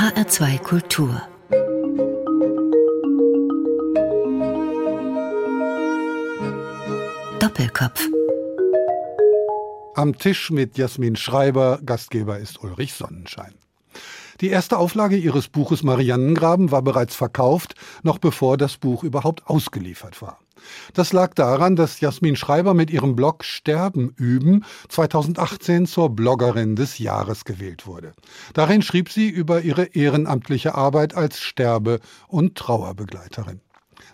HR2 Kultur Doppelkopf Am Tisch mit Jasmin Schreiber, Gastgeber ist Ulrich Sonnenschein. Die erste Auflage ihres Buches Mariannengraben war bereits verkauft, noch bevor das Buch überhaupt ausgeliefert war. Das lag daran, dass Jasmin Schreiber mit ihrem Blog Sterben üben 2018 zur Bloggerin des Jahres gewählt wurde. Darin schrieb sie über ihre ehrenamtliche Arbeit als Sterbe- und Trauerbegleiterin.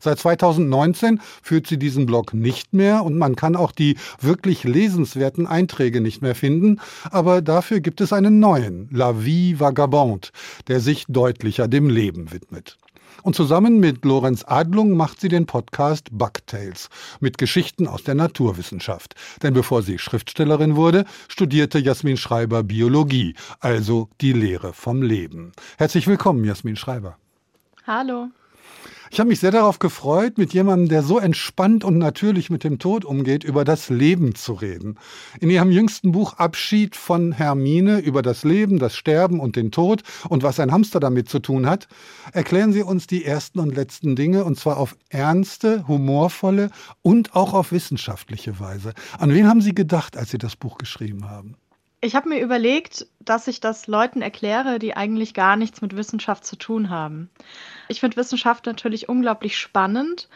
Seit 2019 führt sie diesen Blog nicht mehr und man kann auch die wirklich lesenswerten Einträge nicht mehr finden, aber dafür gibt es einen neuen, La Vie Vagabonde, der sich deutlicher dem Leben widmet. Und zusammen mit Lorenz Adlung macht sie den Podcast Bugtails mit Geschichten aus der Naturwissenschaft. Denn bevor sie Schriftstellerin wurde, studierte Jasmin Schreiber Biologie, also die Lehre vom Leben. Herzlich willkommen, Jasmin Schreiber. Hallo. Ich habe mich sehr darauf gefreut, mit jemandem, der so entspannt und natürlich mit dem Tod umgeht, über das Leben zu reden. In Ihrem jüngsten Buch Abschied von Hermine über das Leben, das Sterben und den Tod und was ein Hamster damit zu tun hat, erklären Sie uns die ersten und letzten Dinge und zwar auf ernste, humorvolle und auch auf wissenschaftliche Weise. An wen haben Sie gedacht, als Sie das Buch geschrieben haben? Ich habe mir überlegt, dass ich das Leuten erkläre, die eigentlich gar nichts mit Wissenschaft zu tun haben. Ich finde Wissenschaft natürlich unglaublich spannend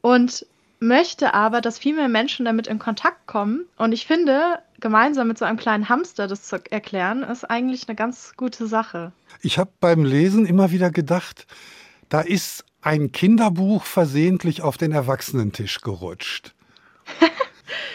und möchte aber, dass viel mehr Menschen damit in Kontakt kommen. Und ich finde, gemeinsam mit so einem kleinen Hamster das zu erklären, ist eigentlich eine ganz gute Sache. Ich habe beim Lesen immer wieder gedacht, da ist ein Kinderbuch versehentlich auf den Erwachsenentisch gerutscht.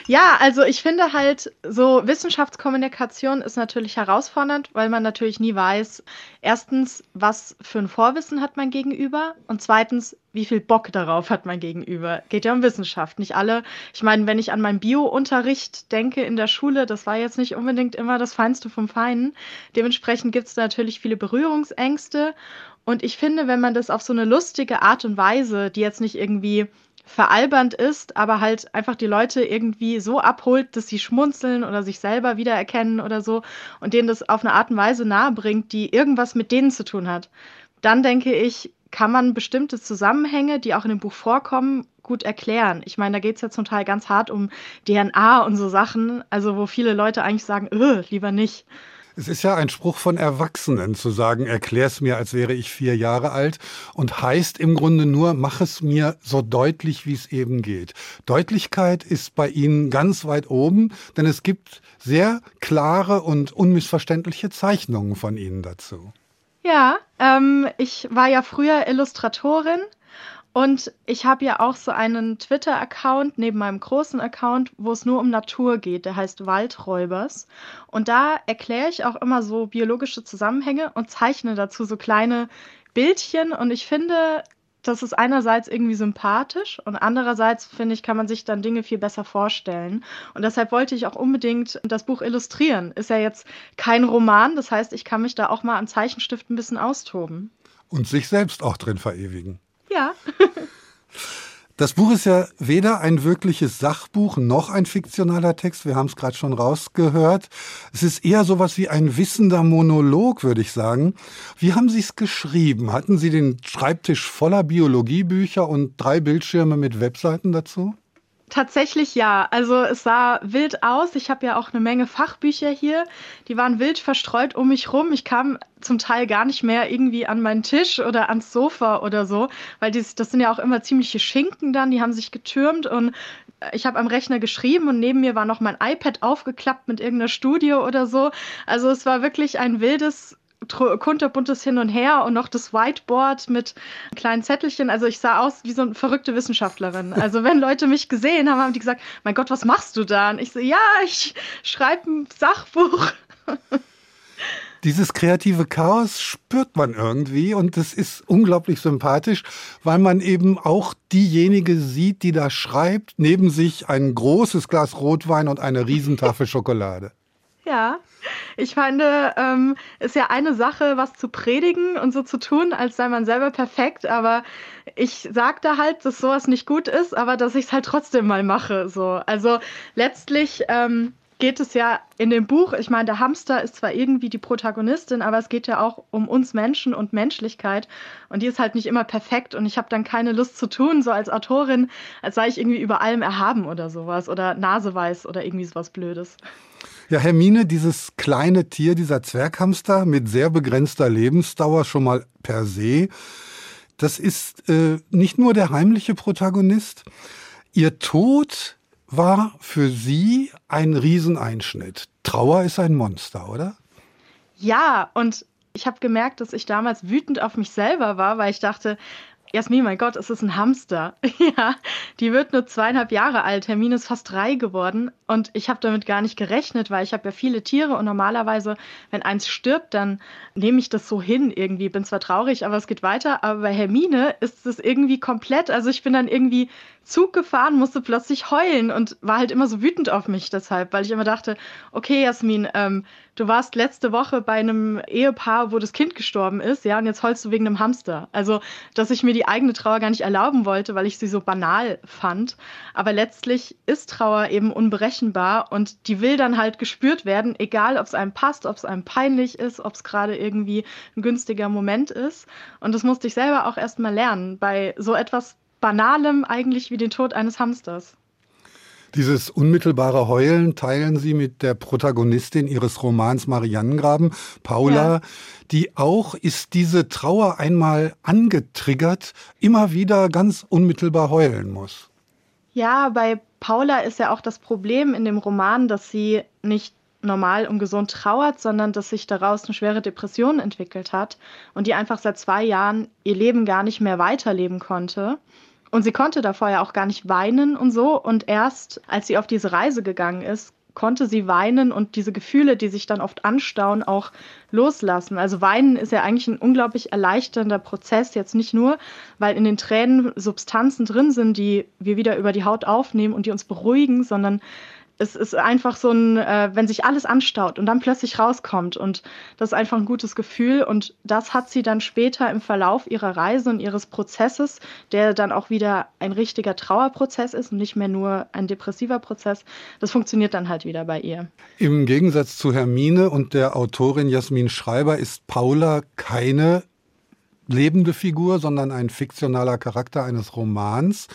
Ja, also ich finde halt, so Wissenschaftskommunikation ist natürlich herausfordernd, weil man natürlich nie weiß, erstens, was für ein Vorwissen hat man gegenüber und zweitens, wie viel Bock darauf hat man gegenüber. Geht ja um Wissenschaft. Nicht alle, ich meine, wenn ich an meinen Bio-Unterricht denke in der Schule, das war jetzt nicht unbedingt immer das Feinste vom Feinen. Dementsprechend gibt es natürlich viele Berührungsängste. Und ich finde, wenn man das auf so eine lustige Art und Weise, die jetzt nicht irgendwie veralbernd ist, aber halt einfach die Leute irgendwie so abholt, dass sie schmunzeln oder sich selber wiedererkennen oder so und denen das auf eine Art und Weise nahebringt, die irgendwas mit denen zu tun hat. Dann denke ich, kann man bestimmte Zusammenhänge, die auch in dem Buch vorkommen, gut erklären. Ich meine, da geht es ja zum Teil ganz hart um DNA und so Sachen, also wo viele Leute eigentlich sagen, lieber nicht. Es ist ja ein Spruch von Erwachsenen zu sagen, erklär's mir, als wäre ich vier Jahre alt und heißt im Grunde nur, mach es mir so deutlich, wie es eben geht. Deutlichkeit ist bei Ihnen ganz weit oben, denn es gibt sehr klare und unmissverständliche Zeichnungen von Ihnen dazu. Ja, ähm, ich war ja früher Illustratorin und ich habe ja auch so einen Twitter-Account neben meinem großen Account, wo es nur um Natur geht. Der heißt Waldräubers. Und da erkläre ich auch immer so biologische Zusammenhänge und zeichne dazu so kleine Bildchen. Und ich finde, das ist einerseits irgendwie sympathisch und andererseits finde ich, kann man sich dann Dinge viel besser vorstellen. Und deshalb wollte ich auch unbedingt das Buch illustrieren. Ist ja jetzt kein Roman, das heißt, ich kann mich da auch mal am Zeichenstift ein bisschen austoben. Und sich selbst auch drin verewigen. Ja. Das Buch ist ja weder ein wirkliches Sachbuch noch ein fiktionaler Text. Wir haben es gerade schon rausgehört. Es ist eher sowas wie ein wissender Monolog, würde ich sagen. Wie haben Sie es geschrieben? Hatten Sie den Schreibtisch voller Biologiebücher und drei Bildschirme mit Webseiten dazu? Tatsächlich ja. Also es sah wild aus. Ich habe ja auch eine Menge Fachbücher hier. Die waren wild verstreut um mich rum. Ich kam zum Teil gar nicht mehr irgendwie an meinen Tisch oder ans Sofa oder so, weil dies, das sind ja auch immer ziemliche Schinken dann. Die haben sich getürmt und ich habe am Rechner geschrieben und neben mir war noch mein iPad aufgeklappt mit irgendeiner Studio oder so. Also es war wirklich ein wildes kunterbuntes Hin und Her und noch das Whiteboard mit kleinen Zettelchen. Also ich sah aus wie so eine verrückte Wissenschaftlerin. Also wenn Leute mich gesehen haben, haben die gesagt, mein Gott, was machst du da? Und ich so, ja, ich schreibe ein Sachbuch. Dieses kreative Chaos spürt man irgendwie und das ist unglaublich sympathisch, weil man eben auch diejenige sieht, die da schreibt, neben sich ein großes Glas Rotwein und eine Riesentafel Schokolade. Ja, ich finde, ähm, ist ja eine Sache, was zu predigen und so zu tun, als sei man selber perfekt, aber ich sag da halt, dass sowas nicht gut ist, aber dass ich es halt trotzdem mal mache. So. Also letztlich ähm, geht es ja in dem Buch, ich meine, der Hamster ist zwar irgendwie die Protagonistin, aber es geht ja auch um uns Menschen und Menschlichkeit. Und die ist halt nicht immer perfekt. Und ich habe dann keine Lust zu tun, so als Autorin, als sei ich irgendwie über allem erhaben oder sowas. Oder naseweiß oder irgendwie sowas Blödes. Ja, Hermine, dieses kleine Tier, dieser Zwerghamster mit sehr begrenzter Lebensdauer schon mal per se, das ist äh, nicht nur der heimliche Protagonist. Ihr Tod war für Sie ein Rieseneinschnitt. Trauer ist ein Monster, oder? Ja, und ich habe gemerkt, dass ich damals wütend auf mich selber war, weil ich dachte, Jasmin, mein Gott, es ist ein Hamster. ja, die wird nur zweieinhalb Jahre alt. Hermine ist fast drei geworden. Und ich habe damit gar nicht gerechnet, weil ich habe ja viele Tiere und normalerweise, wenn eins stirbt, dann nehme ich das so hin irgendwie. Bin zwar traurig, aber es geht weiter. Aber bei Hermine ist es irgendwie komplett. Also ich bin dann irgendwie Zug gefahren, musste plötzlich heulen und war halt immer so wütend auf mich deshalb, weil ich immer dachte, okay, Jasmin, ähm, du warst letzte Woche bei einem Ehepaar, wo das Kind gestorben ist, ja, und jetzt heulst du wegen einem Hamster. Also, dass ich mir die eigene Trauer gar nicht erlauben wollte, weil ich sie so banal fand. Aber letztlich ist Trauer eben unberechenbar und die will dann halt gespürt werden, egal ob es einem passt, ob es einem peinlich ist, ob es gerade irgendwie ein günstiger Moment ist. Und das musste ich selber auch erst mal lernen, bei so etwas Banalem eigentlich wie den Tod eines Hamsters. Dieses unmittelbare Heulen teilen Sie mit der Protagonistin Ihres Romans Mariannengraben, Paula, ja. die auch, ist diese Trauer einmal angetriggert, immer wieder ganz unmittelbar heulen muss. Ja, bei Paula ist ja auch das Problem in dem Roman, dass sie nicht normal und gesund trauert, sondern dass sich daraus eine schwere Depression entwickelt hat und die einfach seit zwei Jahren ihr Leben gar nicht mehr weiterleben konnte. Und sie konnte davor ja auch gar nicht weinen und so. Und erst als sie auf diese Reise gegangen ist, konnte sie weinen und diese Gefühle, die sich dann oft anstauen, auch loslassen. Also weinen ist ja eigentlich ein unglaublich erleichternder Prozess, jetzt nicht nur, weil in den Tränen Substanzen drin sind, die wir wieder über die Haut aufnehmen und die uns beruhigen, sondern es ist einfach so ein, äh, wenn sich alles anstaut und dann plötzlich rauskommt und das ist einfach ein gutes Gefühl und das hat sie dann später im Verlauf ihrer Reise und ihres Prozesses, der dann auch wieder ein richtiger Trauerprozess ist und nicht mehr nur ein depressiver Prozess, das funktioniert dann halt wieder bei ihr. Im Gegensatz zu Hermine und der Autorin Jasmin Schreiber ist Paula keine lebende Figur, sondern ein fiktionaler Charakter eines Romans.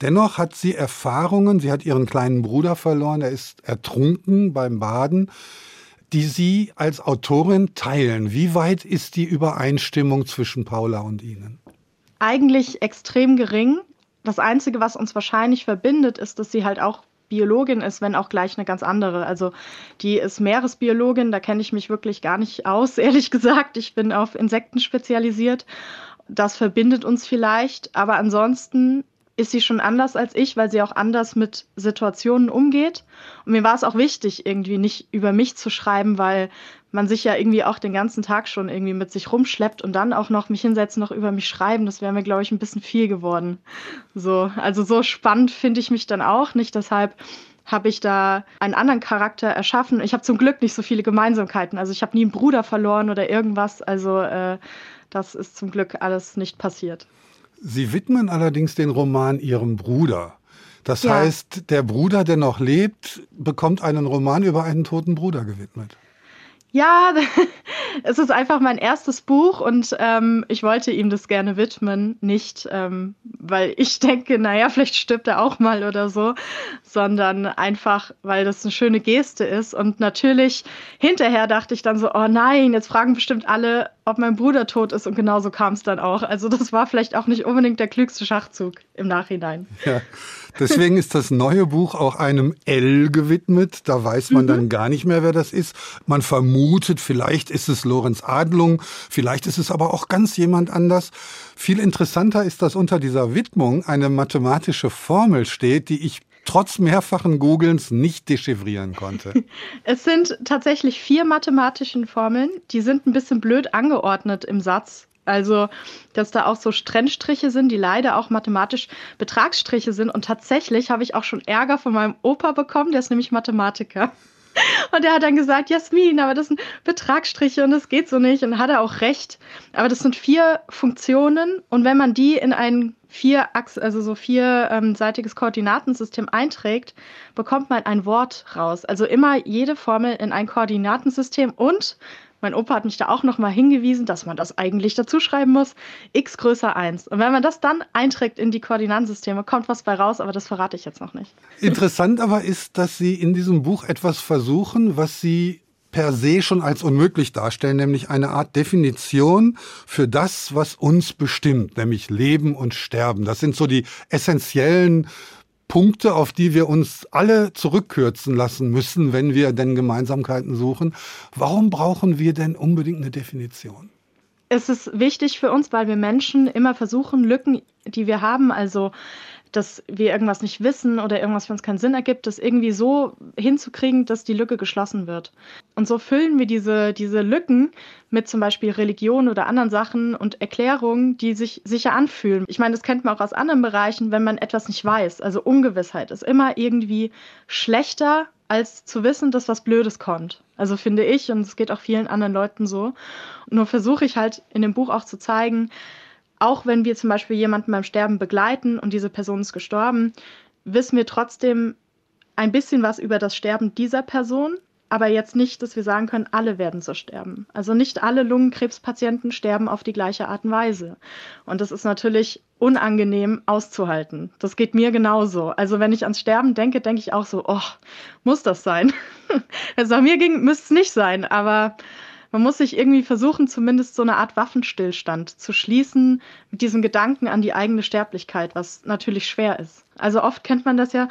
Dennoch hat sie Erfahrungen, sie hat ihren kleinen Bruder verloren, er ist ertrunken beim Baden, die Sie als Autorin teilen. Wie weit ist die Übereinstimmung zwischen Paula und Ihnen? Eigentlich extrem gering. Das Einzige, was uns wahrscheinlich verbindet, ist, dass sie halt auch Biologin ist, wenn auch gleich eine ganz andere. Also die ist Meeresbiologin, da kenne ich mich wirklich gar nicht aus, ehrlich gesagt. Ich bin auf Insekten spezialisiert. Das verbindet uns vielleicht, aber ansonsten ist sie schon anders als ich, weil sie auch anders mit Situationen umgeht. Und mir war es auch wichtig, irgendwie nicht über mich zu schreiben, weil man sich ja irgendwie auch den ganzen Tag schon irgendwie mit sich rumschleppt und dann auch noch mich hinsetzen, noch über mich schreiben. Das wäre mir, glaube ich, ein bisschen viel geworden. So, also so spannend finde ich mich dann auch nicht. Deshalb habe ich da einen anderen Charakter erschaffen. Ich habe zum Glück nicht so viele Gemeinsamkeiten. Also ich habe nie einen Bruder verloren oder irgendwas. Also äh, das ist zum Glück alles nicht passiert. Sie widmen allerdings den Roman Ihrem Bruder. Das ja. heißt, der Bruder, der noch lebt, bekommt einen Roman über einen toten Bruder gewidmet. Ja, es ist einfach mein erstes Buch und ähm, ich wollte ihm das gerne widmen. Nicht, ähm, weil ich denke, naja, vielleicht stirbt er auch mal oder so, sondern einfach, weil das eine schöne Geste ist. Und natürlich hinterher dachte ich dann so, oh nein, jetzt fragen bestimmt alle, ob mein Bruder tot ist. Und genauso kam es dann auch. Also das war vielleicht auch nicht unbedingt der klügste Schachzug im Nachhinein. Ja. Deswegen ist das neue Buch auch einem L gewidmet. Da weiß man mhm. dann gar nicht mehr, wer das ist. Man vermutet, vielleicht ist es Lorenz Adlung, vielleicht ist es aber auch ganz jemand anders. Viel interessanter ist, dass unter dieser Widmung eine mathematische Formel steht, die ich trotz mehrfachen Googlens nicht dechiffrieren konnte. Es sind tatsächlich vier mathematischen Formeln, die sind ein bisschen blöd angeordnet im Satz. Also, dass da auch so Trennstriche sind, die leider auch mathematisch Betragsstriche sind. Und tatsächlich habe ich auch schon Ärger von meinem Opa bekommen, der ist nämlich Mathematiker. Und er hat dann gesagt, Jasmin, aber das sind Betragsstriche und das geht so nicht. Und hat er auch recht. Aber das sind vier Funktionen und wenn man die in ein vier also so vierseitiges ähm, Koordinatensystem einträgt, bekommt man ein Wort raus. Also immer jede Formel in ein Koordinatensystem und mein Opa hat mich da auch nochmal hingewiesen, dass man das eigentlich dazu schreiben muss. x größer 1. Und wenn man das dann einträgt in die Koordinatensysteme, kommt was bei raus, aber das verrate ich jetzt noch nicht. Interessant aber ist, dass Sie in diesem Buch etwas versuchen, was Sie per se schon als unmöglich darstellen, nämlich eine Art Definition für das, was uns bestimmt, nämlich Leben und Sterben. Das sind so die essentiellen Punkte, auf die wir uns alle zurückkürzen lassen müssen, wenn wir denn Gemeinsamkeiten suchen. Warum brauchen wir denn unbedingt eine Definition? Es ist wichtig für uns, weil wir Menschen immer versuchen, Lücken, die wir haben, also dass wir irgendwas nicht wissen oder irgendwas für uns keinen Sinn ergibt, das irgendwie so hinzukriegen, dass die Lücke geschlossen wird. Und so füllen wir diese, diese Lücken mit zum Beispiel Religion oder anderen Sachen und Erklärungen, die sich sicher anfühlen. Ich meine, das kennt man auch aus anderen Bereichen, wenn man etwas nicht weiß. Also Ungewissheit ist immer irgendwie schlechter, als zu wissen, dass was Blödes kommt. Also finde ich, und es geht auch vielen anderen Leuten so. nur versuche ich halt in dem Buch auch zu zeigen, auch wenn wir zum Beispiel jemanden beim Sterben begleiten und diese Person ist gestorben, wissen wir trotzdem ein bisschen was über das Sterben dieser Person, aber jetzt nicht, dass wir sagen können, alle werden so sterben. Also nicht alle Lungenkrebspatienten sterben auf die gleiche Art und Weise. Und das ist natürlich unangenehm auszuhalten. Das geht mir genauso. Also wenn ich ans Sterben denke, denke ich auch so, oh, muss das sein? also mir ging, müsste es nicht sein, aber man muss sich irgendwie versuchen, zumindest so eine Art Waffenstillstand zu schließen mit diesem Gedanken an die eigene Sterblichkeit, was natürlich schwer ist. Also oft kennt man das ja.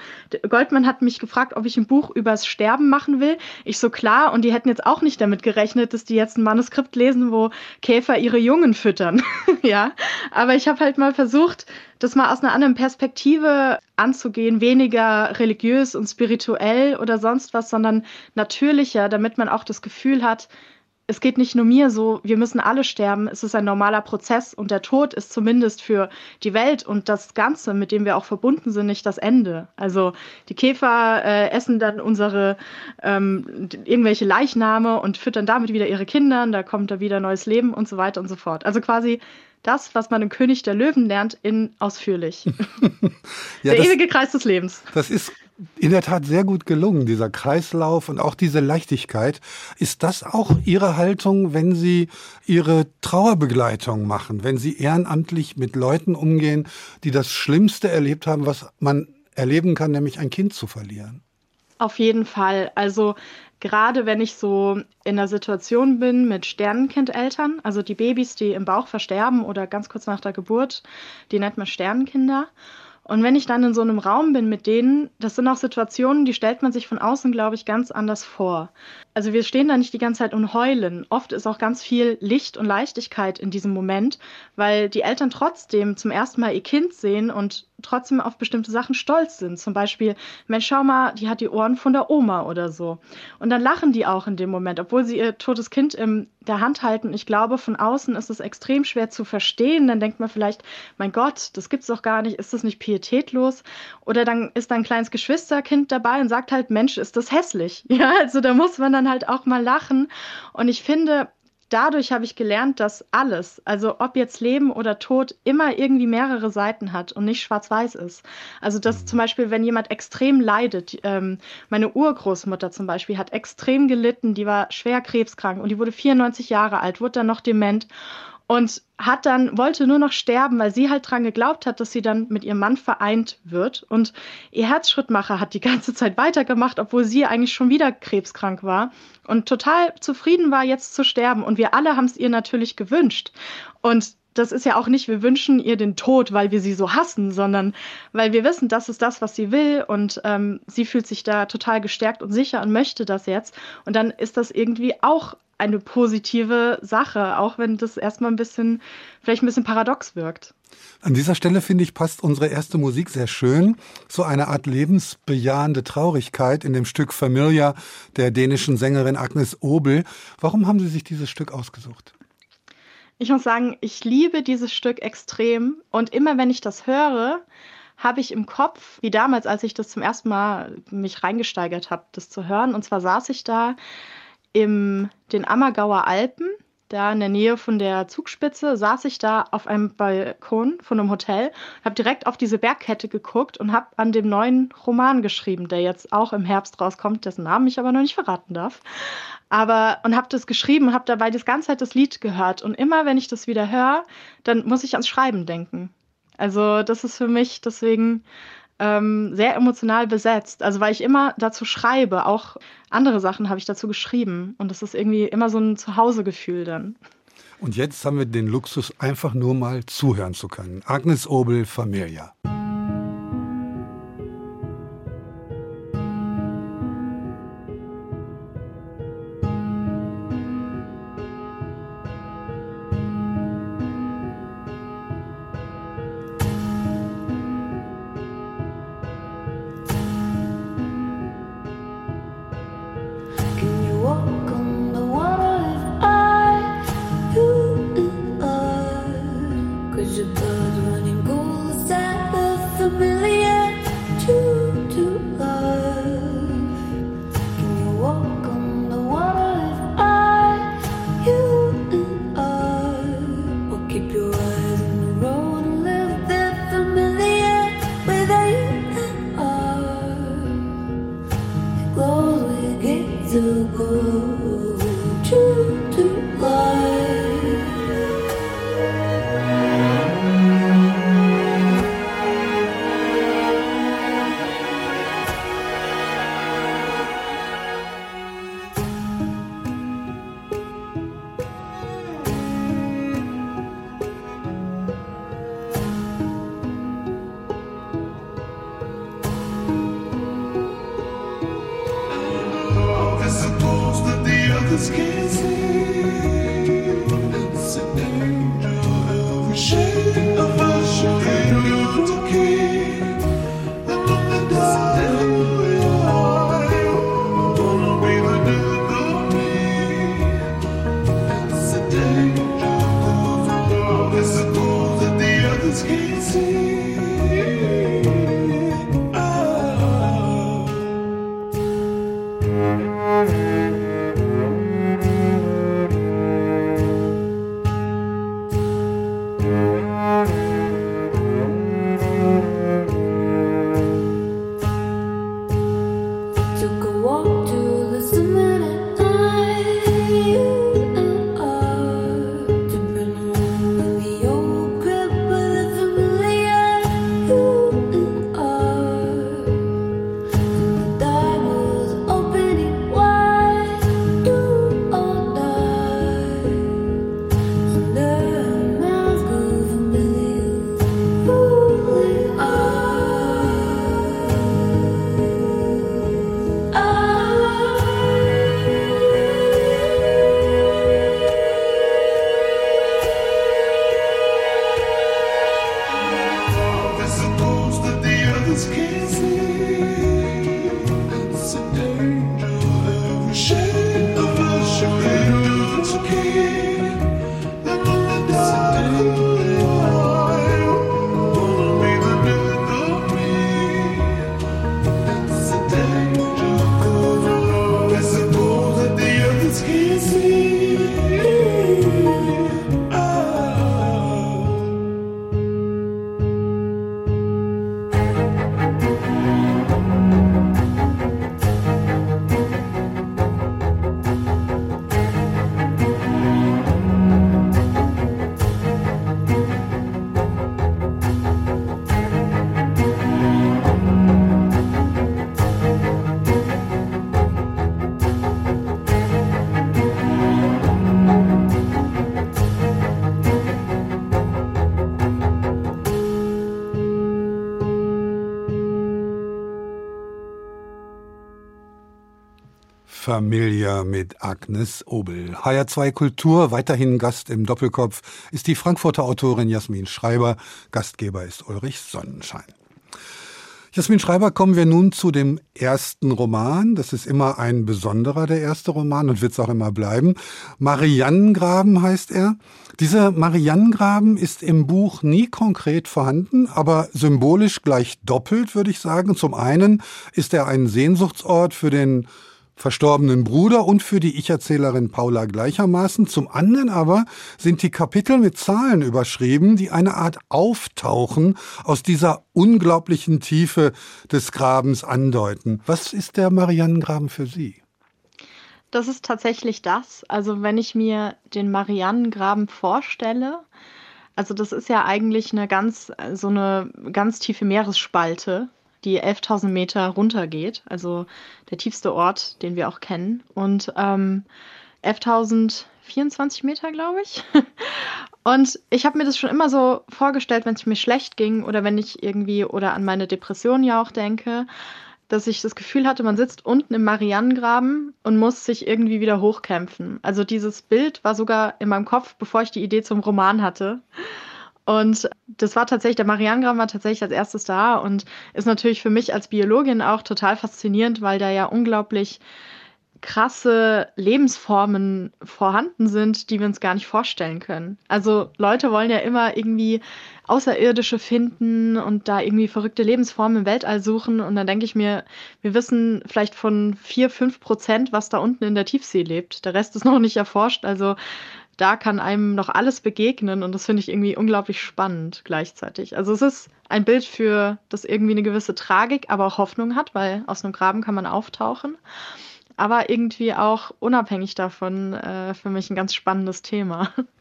Goldman hat mich gefragt, ob ich ein Buch übers Sterben machen will. Ich so klar, und die hätten jetzt auch nicht damit gerechnet, dass die jetzt ein Manuskript lesen, wo Käfer ihre Jungen füttern. ja, aber ich habe halt mal versucht, das mal aus einer anderen Perspektive anzugehen, weniger religiös und spirituell oder sonst was, sondern natürlicher, damit man auch das Gefühl hat, es geht nicht nur mir so, wir müssen alle sterben, es ist ein normaler Prozess und der Tod ist zumindest für die Welt und das Ganze, mit dem wir auch verbunden sind, nicht das Ende. Also die Käfer äh, essen dann unsere ähm, irgendwelche Leichname und füttern damit wieder ihre Kinder, da kommt da wieder neues Leben und so weiter und so fort. Also quasi das, was man im König der Löwen lernt, in ausführlich. ja, der das, ewige Kreis des Lebens. Das ist in der Tat sehr gut gelungen, dieser Kreislauf und auch diese Leichtigkeit. Ist das auch Ihre Haltung, wenn Sie Ihre Trauerbegleitung machen, wenn Sie ehrenamtlich mit Leuten umgehen, die das Schlimmste erlebt haben, was man erleben kann, nämlich ein Kind zu verlieren? Auf jeden Fall. Also gerade wenn ich so in der Situation bin mit Sternenkindeltern, also die Babys, die im Bauch versterben oder ganz kurz nach der Geburt, die nennt man Sternenkinder. Und wenn ich dann in so einem Raum bin mit denen, das sind auch Situationen, die stellt man sich von außen, glaube ich, ganz anders vor. Also wir stehen da nicht die ganze Zeit und heulen. Oft ist auch ganz viel Licht und Leichtigkeit in diesem Moment, weil die Eltern trotzdem zum ersten Mal ihr Kind sehen und trotzdem auf bestimmte Sachen stolz sind. Zum Beispiel, Mensch, schau mal, die hat die Ohren von der Oma oder so. Und dann lachen die auch in dem Moment, obwohl sie ihr totes Kind in der Hand halten. Ich glaube, von außen ist es extrem schwer zu verstehen. Dann denkt man vielleicht, mein Gott, das gibt's doch gar nicht. Ist das nicht pietätlos? Oder dann ist da ein kleines Geschwisterkind dabei und sagt halt, Mensch, ist das hässlich. Ja, also da muss man dann halt auch mal lachen. Und ich finde, dadurch habe ich gelernt, dass alles, also ob jetzt Leben oder Tod, immer irgendwie mehrere Seiten hat und nicht schwarz-weiß ist. Also dass mhm. zum Beispiel, wenn jemand extrem leidet, ähm, meine Urgroßmutter zum Beispiel hat extrem gelitten, die war schwer krebskrank und die wurde 94 Jahre alt, wurde dann noch dement und hat dann wollte nur noch sterben, weil sie halt dran geglaubt hat, dass sie dann mit ihrem Mann vereint wird. Und ihr Herzschrittmacher hat die ganze Zeit weitergemacht, obwohl sie eigentlich schon wieder krebskrank war und total zufrieden war jetzt zu sterben. Und wir alle haben es ihr natürlich gewünscht. Und das ist ja auch nicht, wir wünschen ihr den Tod, weil wir sie so hassen, sondern weil wir wissen, das ist das, was sie will. Und ähm, sie fühlt sich da total gestärkt und sicher und möchte das jetzt. Und dann ist das irgendwie auch eine positive Sache, auch wenn das erstmal ein bisschen, vielleicht ein bisschen paradox wirkt. An dieser Stelle finde ich, passt unsere erste Musik sehr schön. So eine Art lebensbejahende Traurigkeit in dem Stück Familia der dänischen Sängerin Agnes Obel. Warum haben Sie sich dieses Stück ausgesucht? Ich muss sagen, ich liebe dieses Stück extrem und immer wenn ich das höre, habe ich im Kopf, wie damals, als ich das zum ersten Mal mich reingesteigert habe, das zu hören. Und zwar saß ich da in den Ammergauer Alpen, da in der Nähe von der Zugspitze, saß ich da auf einem Balkon von einem Hotel, habe direkt auf diese Bergkette geguckt und habe an dem neuen Roman geschrieben, der jetzt auch im Herbst rauskommt, dessen Namen ich aber noch nicht verraten darf. Aber und habe das geschrieben, habe dabei das ganze Zeit das Lied gehört und immer wenn ich das wieder höre, dann muss ich ans Schreiben denken. Also das ist für mich deswegen ähm, sehr emotional besetzt. Also weil ich immer dazu schreibe, auch andere Sachen habe ich dazu geschrieben. Und das ist irgendwie immer so ein Zuhausegefühl dann. Und jetzt haben wir den Luxus, einfach nur mal zuhören zu können. Agnes Obel, Familia. Familia mit Agnes Obel. HR2 Kultur, weiterhin Gast im Doppelkopf, ist die Frankfurter Autorin Jasmin Schreiber. Gastgeber ist Ulrich Sonnenschein. Jasmin Schreiber, kommen wir nun zu dem ersten Roman. Das ist immer ein besonderer, der erste Roman und wird es auch immer bleiben. Mariannengraben heißt er. Dieser Mariannengraben ist im Buch nie konkret vorhanden, aber symbolisch gleich doppelt, würde ich sagen. Zum einen ist er ein Sehnsuchtsort für den verstorbenen Bruder und für die Ich-Erzählerin Paula gleichermaßen. Zum anderen aber sind die Kapitel mit Zahlen überschrieben, die eine Art Auftauchen aus dieser unglaublichen Tiefe des Grabens andeuten. Was ist der Mariannengraben für Sie? Das ist tatsächlich das. Also wenn ich mir den Mariannengraben vorstelle, also das ist ja eigentlich eine ganz, so eine ganz tiefe Meeresspalte, die 11.000 Meter runtergeht, also der tiefste Ort, den wir auch kennen. Und ähm, 11.024 Meter, glaube ich. Und ich habe mir das schon immer so vorgestellt, wenn es mir schlecht ging oder wenn ich irgendwie oder an meine Depression ja auch denke, dass ich das Gefühl hatte, man sitzt unten im Mariannengraben und muss sich irgendwie wieder hochkämpfen. Also dieses Bild war sogar in meinem Kopf, bevor ich die Idee zum Roman hatte. Und das war tatsächlich, der Marianengraben war tatsächlich als erstes da und ist natürlich für mich als Biologin auch total faszinierend, weil da ja unglaublich krasse Lebensformen vorhanden sind, die wir uns gar nicht vorstellen können. Also Leute wollen ja immer irgendwie Außerirdische finden und da irgendwie verrückte Lebensformen im Weltall suchen. Und dann denke ich mir, wir wissen vielleicht von vier, fünf Prozent, was da unten in der Tiefsee lebt. Der Rest ist noch nicht erforscht. Also da kann einem noch alles begegnen und das finde ich irgendwie unglaublich spannend gleichzeitig. Also es ist ein Bild für, das irgendwie eine gewisse Tragik, aber auch Hoffnung hat, weil aus einem Graben kann man auftauchen. Aber irgendwie auch unabhängig davon äh, für mich ein ganz spannendes Thema.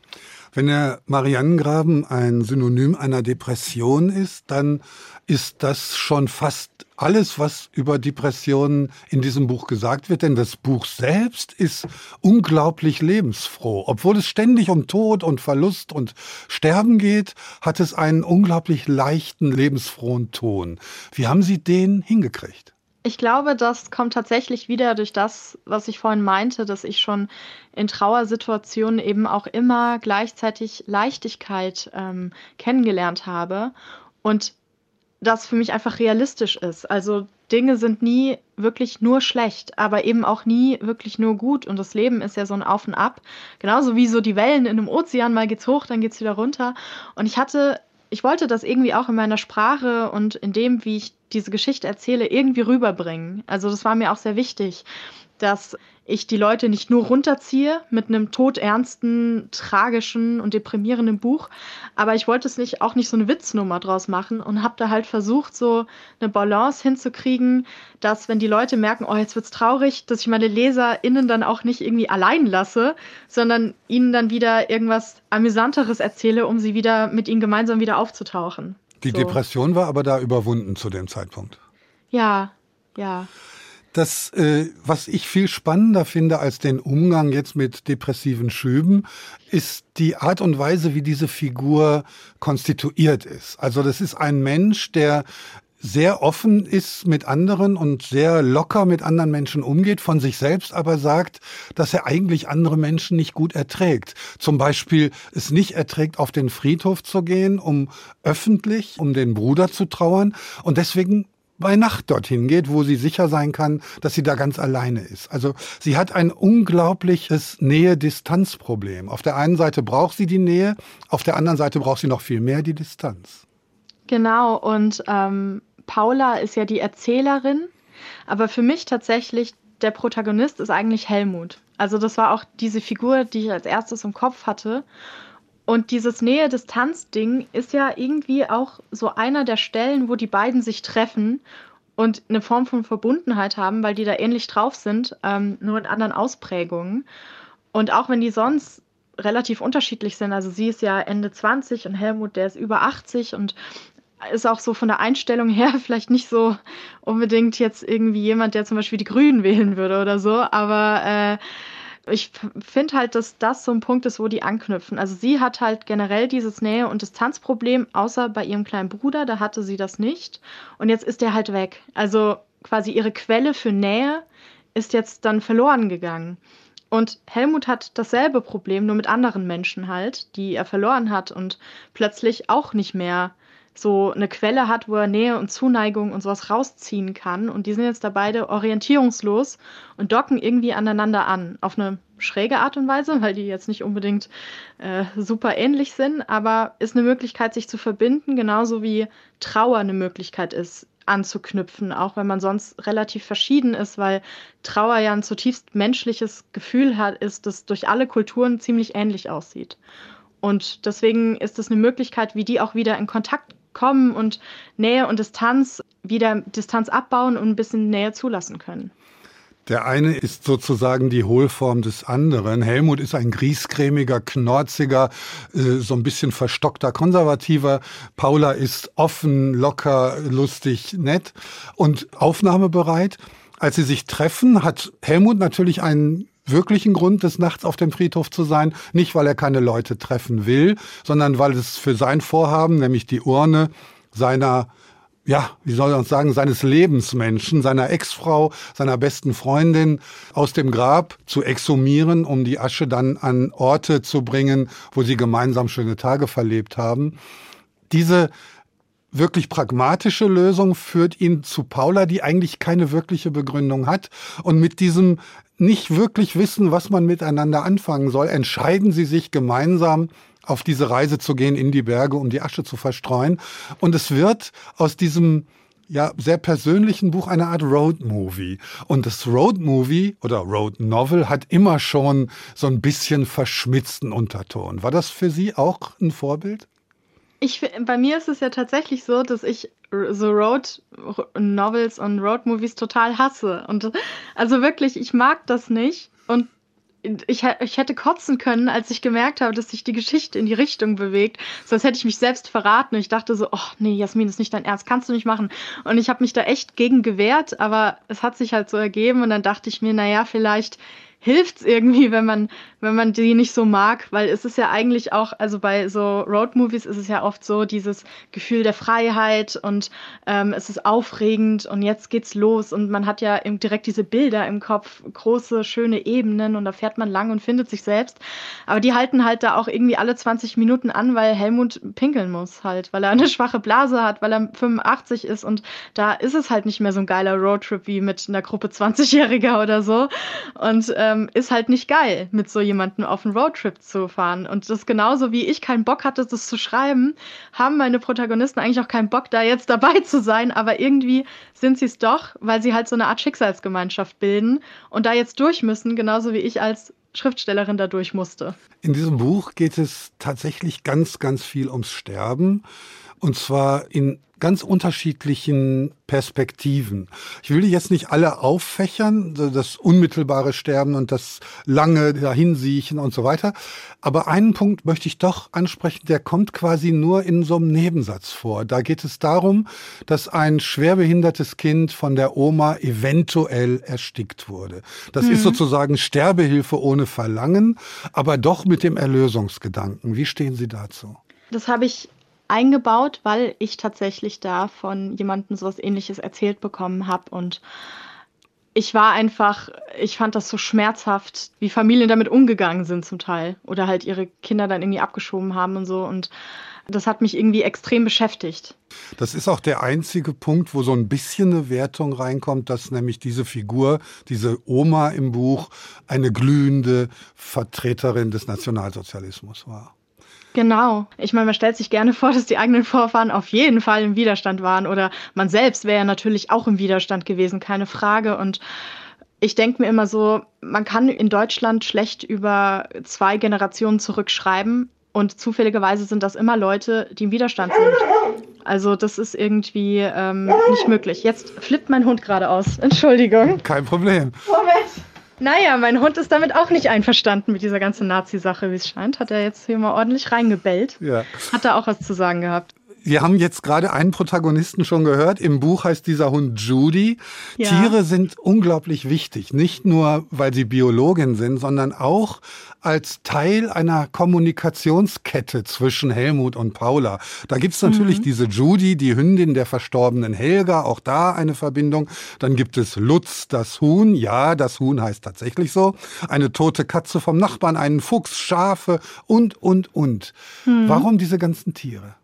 Wenn der Mariannengraben ein Synonym einer Depression ist, dann ist das schon fast alles, was über Depressionen in diesem Buch gesagt wird, denn das Buch selbst ist unglaublich lebensfroh. Obwohl es ständig um Tod und Verlust und Sterben geht, hat es einen unglaublich leichten, lebensfrohen Ton. Wie haben Sie den hingekriegt? Ich glaube, das kommt tatsächlich wieder durch das, was ich vorhin meinte, dass ich schon in Trauersituationen eben auch immer gleichzeitig Leichtigkeit ähm, kennengelernt habe. Und das für mich einfach realistisch ist. Also Dinge sind nie wirklich nur schlecht, aber eben auch nie wirklich nur gut. Und das Leben ist ja so ein Auf und Ab. Genauso wie so die Wellen in einem Ozean, mal geht's hoch, dann geht's wieder runter. Und ich hatte, ich wollte das irgendwie auch in meiner Sprache und in dem, wie ich diese Geschichte erzähle, irgendwie rüberbringen. Also das war mir auch sehr wichtig, dass ich die Leute nicht nur runterziehe mit einem todernsten, tragischen und deprimierenden Buch, aber ich wollte es nicht auch nicht so eine Witznummer draus machen und habe da halt versucht, so eine Balance hinzukriegen, dass wenn die Leute merken, oh, jetzt wird's traurig, dass ich meine LeserInnen dann auch nicht irgendwie allein lasse, sondern ihnen dann wieder irgendwas Amüsanteres erzähle, um sie wieder mit ihnen gemeinsam wieder aufzutauchen. Die so. Depression war aber da überwunden zu dem Zeitpunkt. Ja, ja. Das, äh, was ich viel spannender finde als den Umgang jetzt mit depressiven Schüben, ist die Art und Weise, wie diese Figur konstituiert ist. Also das ist ein Mensch, der sehr offen ist mit anderen und sehr locker mit anderen Menschen umgeht, von sich selbst aber sagt, dass er eigentlich andere Menschen nicht gut erträgt. Zum Beispiel es nicht erträgt, auf den Friedhof zu gehen, um öffentlich um den Bruder zu trauern und deswegen bei Nacht dorthin geht, wo sie sicher sein kann, dass sie da ganz alleine ist. Also sie hat ein unglaubliches Nähe-Distanz-Problem. Auf der einen Seite braucht sie die Nähe, auf der anderen Seite braucht sie noch viel mehr die Distanz. Genau, und ähm, Paula ist ja die Erzählerin, aber für mich tatsächlich der Protagonist ist eigentlich Helmut. Also das war auch diese Figur, die ich als erstes im Kopf hatte. Und dieses Nähe-Distanz-Ding ist ja irgendwie auch so einer der Stellen, wo die beiden sich treffen und eine Form von Verbundenheit haben, weil die da ähnlich drauf sind, ähm, nur in anderen Ausprägungen. Und auch wenn die sonst relativ unterschiedlich sind, also sie ist ja Ende 20 und Helmut, der ist über 80 und ist auch so von der Einstellung her vielleicht nicht so unbedingt jetzt irgendwie jemand, der zum Beispiel die Grünen wählen würde oder so, aber äh, ich finde halt, dass das so ein Punkt ist, wo die anknüpfen. Also sie hat halt generell dieses Nähe- und Distanzproblem, außer bei ihrem kleinen Bruder, da hatte sie das nicht. Und jetzt ist der halt weg. Also quasi ihre Quelle für Nähe ist jetzt dann verloren gegangen. Und Helmut hat dasselbe Problem, nur mit anderen Menschen halt, die er verloren hat und plötzlich auch nicht mehr so eine Quelle hat, wo er Nähe und Zuneigung und sowas rausziehen kann. Und die sind jetzt da beide orientierungslos und docken irgendwie aneinander an. Auf eine schräge Art und Weise, weil die jetzt nicht unbedingt äh, super ähnlich sind, aber ist eine Möglichkeit, sich zu verbinden, genauso wie Trauer eine Möglichkeit ist, anzuknüpfen, auch wenn man sonst relativ verschieden ist, weil Trauer ja ein zutiefst menschliches Gefühl hat, ist, das durch alle Kulturen ziemlich ähnlich aussieht. Und deswegen ist es eine Möglichkeit, wie die auch wieder in Kontakt kommen und Nähe und Distanz wieder Distanz abbauen und ein bisschen Nähe zulassen können. Der eine ist sozusagen die Hohlform des anderen. Helmut ist ein griesgrämiger, knorziger, äh, so ein bisschen verstockter Konservativer. Paula ist offen, locker, lustig, nett und aufnahmebereit. Als sie sich treffen, hat Helmut natürlich einen wirklichen Grund, des Nachts auf dem Friedhof zu sein. Nicht, weil er keine Leute treffen will, sondern weil es für sein Vorhaben, nämlich die Urne seiner ja, wie soll man sagen, seines Lebensmenschen, seiner Ex-Frau, seiner besten Freundin aus dem Grab zu exhumieren, um die Asche dann an Orte zu bringen, wo sie gemeinsam schöne Tage verlebt haben. Diese wirklich pragmatische Lösung führt ihn zu Paula, die eigentlich keine wirkliche Begründung hat. Und mit diesem nicht wirklich wissen, was man miteinander anfangen soll, entscheiden sie sich gemeinsam auf diese Reise zu gehen in die Berge, um die Asche zu verstreuen. Und es wird aus diesem ja, sehr persönlichen Buch eine Art Road Movie. Und das Road Movie oder Road Novel hat immer schon so ein bisschen verschmitzten Unterton. War das für Sie auch ein Vorbild? Ich, bei mir ist es ja tatsächlich so, dass ich so Road Novels und Road Movies total hasse. Und also wirklich, ich mag das nicht. Und ich, ich hätte kotzen können, als ich gemerkt habe, dass sich die Geschichte in die Richtung bewegt. Sonst hätte ich mich selbst verraten. Und ich dachte so, oh nee, Jasmin, ist nicht dein Ernst, kannst du nicht machen. Und ich habe mich da echt gegen gewehrt, aber es hat sich halt so ergeben. Und dann dachte ich mir, naja, vielleicht hilft's irgendwie, wenn man, wenn man die nicht so mag, weil es ist ja eigentlich auch, also bei so Roadmovies ist es ja oft so dieses Gefühl der Freiheit und ähm, es ist aufregend und jetzt geht's los und man hat ja direkt diese Bilder im Kopf, große, schöne Ebenen und da fährt man lang und findet sich selbst. Aber die halten halt da auch irgendwie alle 20 Minuten an, weil Helmut pinkeln muss halt, weil er eine schwache Blase hat, weil er 85 ist und da ist es halt nicht mehr so ein geiler Roadtrip wie mit einer Gruppe 20-Jähriger oder so. Und äh, ähm, ist halt nicht geil, mit so jemandem auf einen Roadtrip zu fahren. Und das genauso wie ich keinen Bock hatte, das zu schreiben, haben meine Protagonisten eigentlich auch keinen Bock, da jetzt dabei zu sein. Aber irgendwie sind sie es doch, weil sie halt so eine Art Schicksalsgemeinschaft bilden und da jetzt durch müssen, genauso wie ich als Schriftstellerin da durch musste. In diesem Buch geht es tatsächlich ganz, ganz viel ums Sterben. Und zwar in ganz unterschiedlichen Perspektiven. Ich will die jetzt nicht alle auffächern, das unmittelbare Sterben und das lange Dahinsiechen und so weiter. Aber einen Punkt möchte ich doch ansprechen, der kommt quasi nur in so einem Nebensatz vor. Da geht es darum, dass ein schwerbehindertes Kind von der Oma eventuell erstickt wurde. Das mhm. ist sozusagen Sterbehilfe ohne Verlangen, aber doch mit dem Erlösungsgedanken. Wie stehen Sie dazu? Das habe ich eingebaut, weil ich tatsächlich da von jemandem sowas ähnliches erzählt bekommen habe und ich war einfach, ich fand das so schmerzhaft, wie Familien damit umgegangen sind zum Teil oder halt ihre Kinder dann irgendwie abgeschoben haben und so und das hat mich irgendwie extrem beschäftigt. Das ist auch der einzige Punkt, wo so ein bisschen eine Wertung reinkommt, dass nämlich diese Figur, diese Oma im Buch, eine glühende Vertreterin des Nationalsozialismus war. Genau. Ich meine, man stellt sich gerne vor, dass die eigenen Vorfahren auf jeden Fall im Widerstand waren oder man selbst wäre ja natürlich auch im Widerstand gewesen, keine Frage. Und ich denke mir immer so, man kann in Deutschland schlecht über zwei Generationen zurückschreiben und zufälligerweise sind das immer Leute, die im Widerstand sind. Also das ist irgendwie ähm, nicht möglich. Jetzt flippt mein Hund gerade aus. Entschuldigung. Kein Problem. Moment. Naja, mein Hund ist damit auch nicht einverstanden mit dieser ganzen Nazi-Sache, wie es scheint. Hat er jetzt hier mal ordentlich reingebellt. Ja. Hat er auch was zu sagen gehabt. Wir haben jetzt gerade einen Protagonisten schon gehört. Im Buch heißt dieser Hund Judy. Ja. Tiere sind unglaublich wichtig. Nicht nur, weil sie Biologin sind, sondern auch als Teil einer Kommunikationskette zwischen Helmut und Paula. Da gibt's natürlich mhm. diese Judy, die Hündin der verstorbenen Helga, auch da eine Verbindung. Dann gibt es Lutz, das Huhn. Ja, das Huhn heißt tatsächlich so. Eine tote Katze vom Nachbarn, einen Fuchs, Schafe und, und, und. Mhm. Warum diese ganzen Tiere?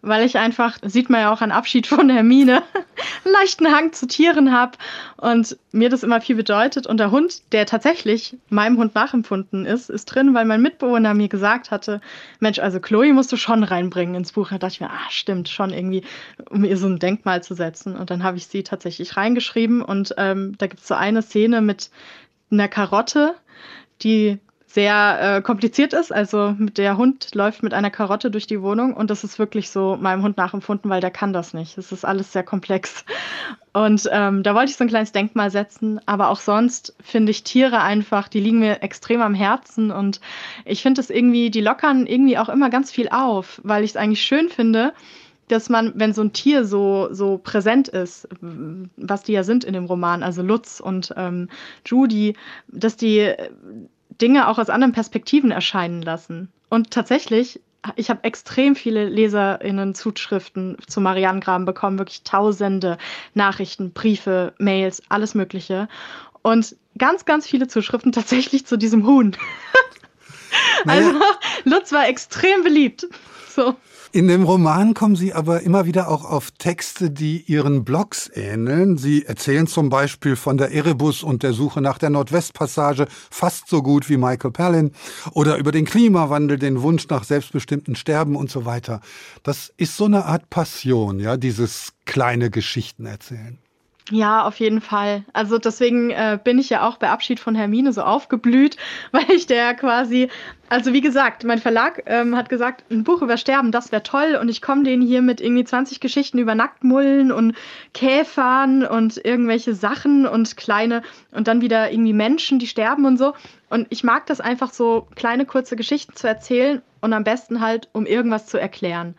Weil ich einfach, sieht man ja auch an Abschied von Hermine, einen leichten Hang zu Tieren habe und mir das immer viel bedeutet. Und der Hund, der tatsächlich meinem Hund nachempfunden ist, ist drin, weil mein Mitbewohner mir gesagt hatte, Mensch, also Chloe musst du schon reinbringen ins Buch. Da dachte ich mir, ah, stimmt, schon irgendwie, um ihr so ein Denkmal zu setzen. Und dann habe ich sie tatsächlich reingeschrieben und ähm, da gibt es so eine Szene mit einer Karotte, die sehr äh, kompliziert ist. Also der Hund läuft mit einer Karotte durch die Wohnung und das ist wirklich so meinem Hund nachempfunden, weil der kann das nicht. Es ist alles sehr komplex. Und ähm, da wollte ich so ein kleines Denkmal setzen. Aber auch sonst finde ich Tiere einfach, die liegen mir extrem am Herzen und ich finde es irgendwie, die lockern irgendwie auch immer ganz viel auf, weil ich es eigentlich schön finde, dass man, wenn so ein Tier so, so präsent ist, was die ja sind in dem Roman, also Lutz und ähm, Judy, dass die Dinge auch aus anderen Perspektiven erscheinen lassen. Und tatsächlich, ich habe extrem viele LeserInnen-Zuschriften zu Marianengraben bekommen, wirklich tausende Nachrichten, Briefe, Mails, alles Mögliche. Und ganz, ganz viele Zuschriften tatsächlich zu diesem Huhn. Naja. Also, Lutz war extrem beliebt. So. In dem Roman kommen Sie aber immer wieder auch auf Texte, die Ihren Blogs ähneln. Sie erzählen zum Beispiel von der Erebus und der Suche nach der Nordwestpassage fast so gut wie Michael Perlin oder über den Klimawandel, den Wunsch nach selbstbestimmten Sterben und so weiter. Das ist so eine Art Passion, ja, dieses kleine Geschichten erzählen. Ja, auf jeden Fall. Also deswegen äh, bin ich ja auch bei Abschied von Hermine so aufgeblüht, weil ich der quasi, also wie gesagt, mein Verlag ähm, hat gesagt, ein Buch über Sterben, das wäre toll und ich komme denen hier mit irgendwie 20 Geschichten über Nacktmullen und Käfern und irgendwelche Sachen und kleine und dann wieder irgendwie Menschen, die sterben und so. Und ich mag das einfach so, kleine kurze Geschichten zu erzählen und am besten halt, um irgendwas zu erklären.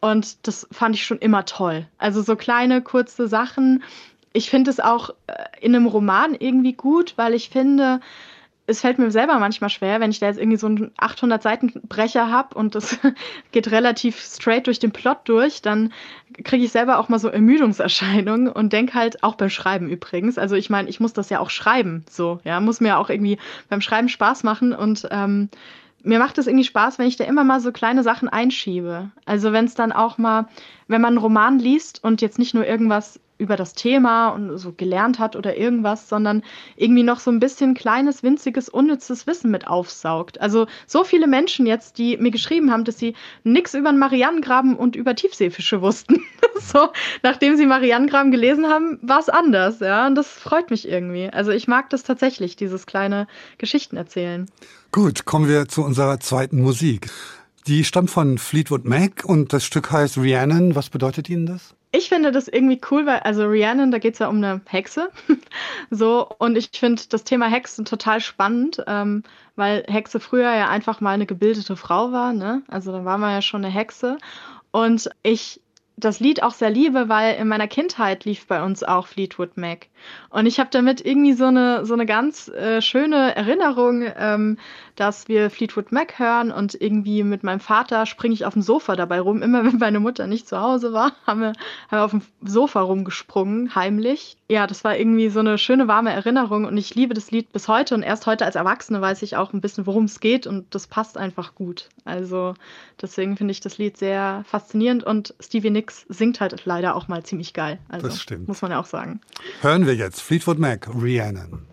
Und das fand ich schon immer toll. Also so kleine, kurze Sachen ich finde es auch äh, in einem Roman irgendwie gut, weil ich finde, es fällt mir selber manchmal schwer, wenn ich da jetzt irgendwie so einen 800 Seiten Brecher habe und das geht relativ straight durch den Plot durch, dann kriege ich selber auch mal so Ermüdungserscheinungen und denke halt auch beim Schreiben übrigens. Also ich meine, ich muss das ja auch schreiben, so ja, muss mir auch irgendwie beim Schreiben Spaß machen und ähm, mir macht es irgendwie Spaß, wenn ich da immer mal so kleine Sachen einschiebe. Also wenn es dann auch mal, wenn man einen Roman liest und jetzt nicht nur irgendwas über das Thema und so gelernt hat oder irgendwas, sondern irgendwie noch so ein bisschen kleines, winziges, unnützes Wissen mit aufsaugt. Also so viele Menschen jetzt, die mir geschrieben haben, dass sie nichts über den Marianengraben und über Tiefseefische wussten. so, nachdem sie Marianengraben gelesen haben, war es anders, ja. Und das freut mich irgendwie. Also ich mag das tatsächlich, dieses kleine Geschichten erzählen. Gut, kommen wir zu unserer zweiten Musik. Die stammt von Fleetwood Mac und das Stück heißt Rhiannon. Was bedeutet Ihnen das? Ich finde das irgendwie cool, weil, also Rhiannon, da geht es ja um eine Hexe. so, und ich finde das Thema Hexen total spannend, ähm, weil Hexe früher ja einfach mal eine gebildete Frau war, ne? Also da war man ja schon eine Hexe. Und ich das Lied auch sehr liebe, weil in meiner Kindheit lief bei uns auch Fleetwood Mac. Und ich habe damit irgendwie so eine, so eine ganz äh, schöne Erinnerung, ähm, dass wir Fleetwood Mac hören und irgendwie mit meinem Vater springe ich auf dem Sofa dabei rum. Immer wenn meine Mutter nicht zu Hause war, haben wir, haben wir auf dem Sofa rumgesprungen, heimlich. Ja, das war irgendwie so eine schöne, warme Erinnerung und ich liebe das Lied bis heute und erst heute als Erwachsene weiß ich auch ein bisschen, worum es geht und das passt einfach gut. Also deswegen finde ich das Lied sehr faszinierend und Stevie Nicks singt halt leider auch mal ziemlich geil. Also, das stimmt. Muss man ja auch sagen. Hören wir jetzt Fleetwood Mac, Rhiannon.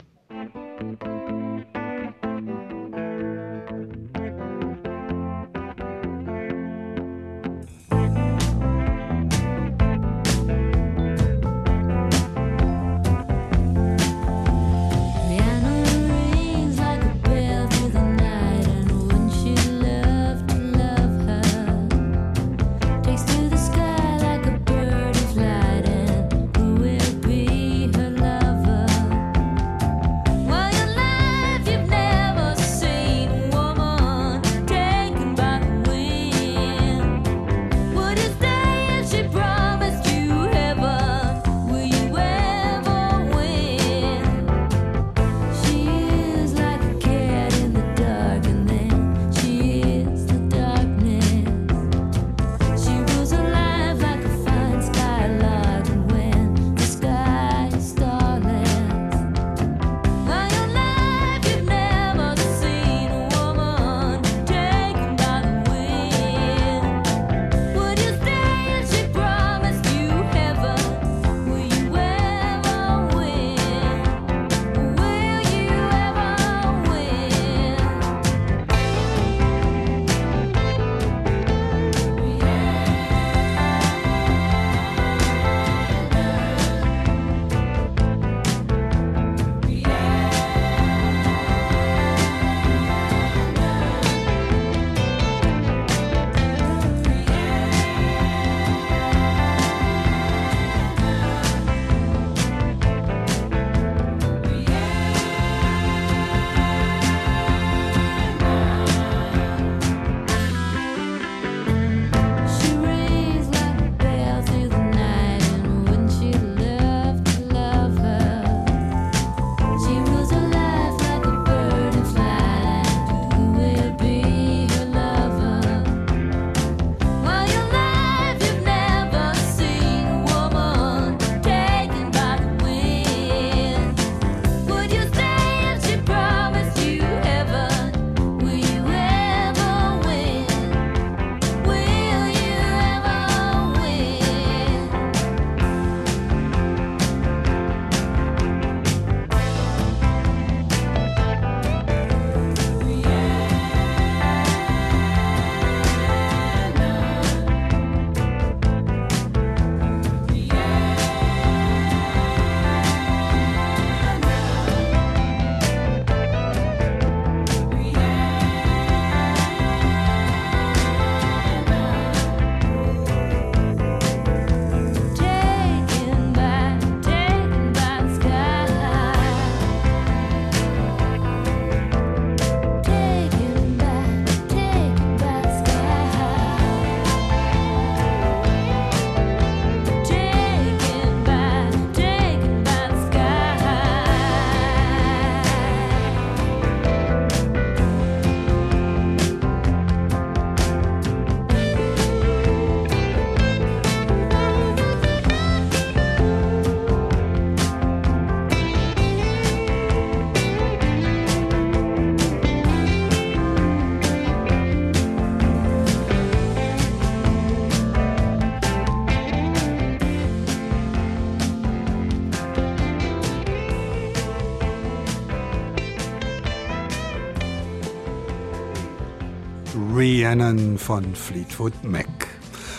Rhiannon von Fleetwood Mac.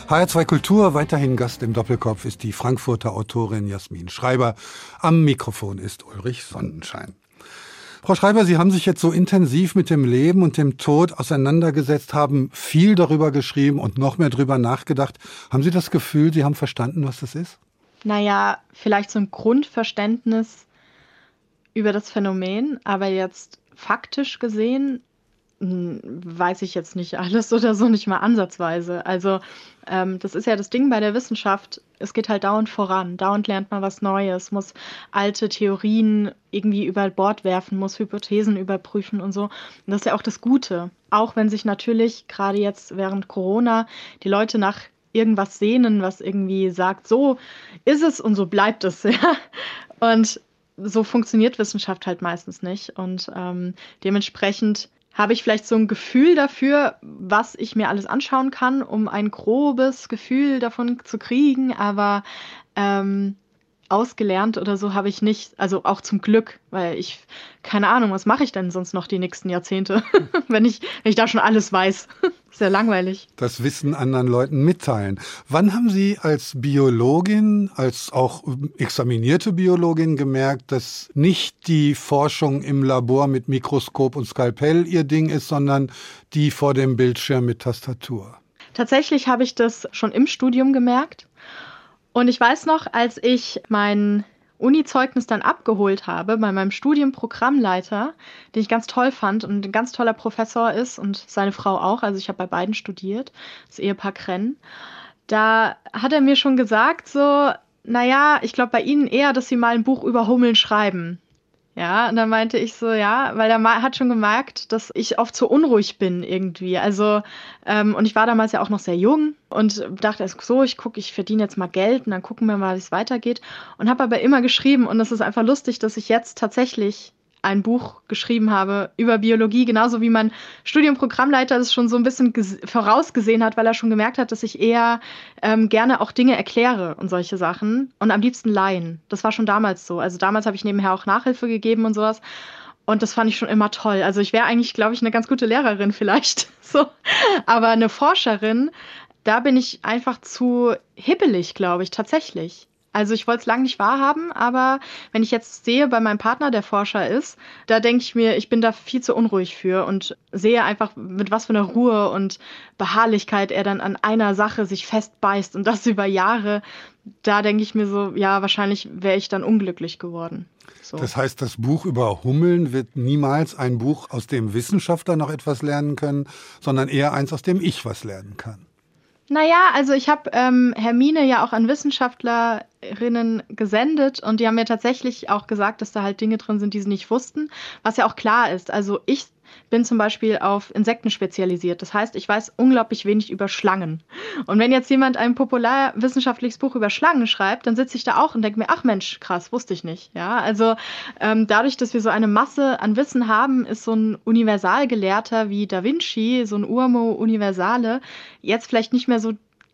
HR2 Kultur, weiterhin Gast im Doppelkopf ist die Frankfurter Autorin Jasmin Schreiber. Am Mikrofon ist Ulrich Sonnenschein. Frau Schreiber, Sie haben sich jetzt so intensiv mit dem Leben und dem Tod auseinandergesetzt, haben viel darüber geschrieben und noch mehr darüber nachgedacht. Haben Sie das Gefühl, Sie haben verstanden, was das ist? Naja, vielleicht so ein Grundverständnis über das Phänomen, aber jetzt faktisch gesehen weiß ich jetzt nicht alles oder so, nicht mal ansatzweise. Also ähm, das ist ja das Ding bei der Wissenschaft. Es geht halt dauernd voran. Dauernd lernt man was Neues, muss alte Theorien irgendwie über Bord werfen, muss Hypothesen überprüfen und so. Und das ist ja auch das Gute. Auch wenn sich natürlich gerade jetzt während Corona die Leute nach irgendwas sehnen, was irgendwie sagt, so ist es und so bleibt es. Ja? Und so funktioniert Wissenschaft halt meistens nicht. Und ähm, dementsprechend habe ich vielleicht so ein Gefühl dafür, was ich mir alles anschauen kann, um ein grobes Gefühl davon zu kriegen, aber ähm, ausgelernt oder so habe ich nicht, also auch zum Glück, weil ich, keine Ahnung, was mache ich denn sonst noch die nächsten Jahrzehnte, wenn, ich, wenn ich da schon alles weiß. Sehr langweilig. Das Wissen anderen Leuten mitteilen. Wann haben Sie als Biologin, als auch examinierte Biologin gemerkt, dass nicht die Forschung im Labor mit Mikroskop und Skalpell Ihr Ding ist, sondern die vor dem Bildschirm mit Tastatur? Tatsächlich habe ich das schon im Studium gemerkt. Und ich weiß noch, als ich mein Uni-Zeugnis dann abgeholt habe bei meinem Studienprogrammleiter, den ich ganz toll fand und ein ganz toller Professor ist und seine Frau auch. Also ich habe bei beiden studiert, das Ehepaar Krenn. Da hat er mir schon gesagt, so, naja, ich glaube bei Ihnen eher, dass Sie mal ein Buch über Hummeln schreiben. Ja, und dann meinte ich so, ja, weil er hat schon gemerkt, dass ich oft so unruhig bin irgendwie. Also, ähm, und ich war damals ja auch noch sehr jung und dachte erst so, ich gucke, ich verdiene jetzt mal Geld und dann gucken wir mal, wie es weitergeht. Und habe aber immer geschrieben und es ist einfach lustig, dass ich jetzt tatsächlich ein Buch geschrieben habe über Biologie, genauso wie mein Studienprogrammleiter das schon so ein bisschen vorausgesehen hat, weil er schon gemerkt hat, dass ich eher ähm, gerne auch Dinge erkläre und solche Sachen und am liebsten Laien. Das war schon damals so. Also damals habe ich nebenher auch Nachhilfe gegeben und sowas. Und das fand ich schon immer toll. Also ich wäre eigentlich, glaube ich, eine ganz gute Lehrerin vielleicht. so. Aber eine Forscherin, da bin ich einfach zu hippelig, glaube ich, tatsächlich. Also ich wollte es lange nicht wahrhaben, aber wenn ich jetzt sehe bei meinem Partner, der Forscher ist, da denke ich mir, ich bin da viel zu unruhig für und sehe einfach, mit was für einer Ruhe und Beharrlichkeit er dann an einer Sache sich festbeißt und das über Jahre. Da denke ich mir so, ja, wahrscheinlich wäre ich dann unglücklich geworden. So. Das heißt, das Buch über Hummeln wird niemals ein Buch, aus dem Wissenschaftler noch etwas lernen können, sondern eher eins, aus dem ich was lernen kann. Naja, also ich habe ähm, Hermine ja auch an Wissenschaftlerinnen gesendet und die haben mir tatsächlich auch gesagt, dass da halt Dinge drin sind, die sie nicht wussten, was ja auch klar ist. Also ich bin zum Beispiel auf Insekten spezialisiert. Das heißt, ich weiß unglaublich wenig über Schlangen. Und wenn jetzt jemand ein populärwissenschaftliches Buch über Schlangen schreibt, dann sitze ich da auch und denke mir, ach Mensch, krass, wusste ich nicht. Ja, also ähm, dadurch, dass wir so eine Masse an Wissen haben, ist so ein Universalgelehrter wie Da Vinci, so ein Urmo Universale, jetzt vielleicht nicht mehr so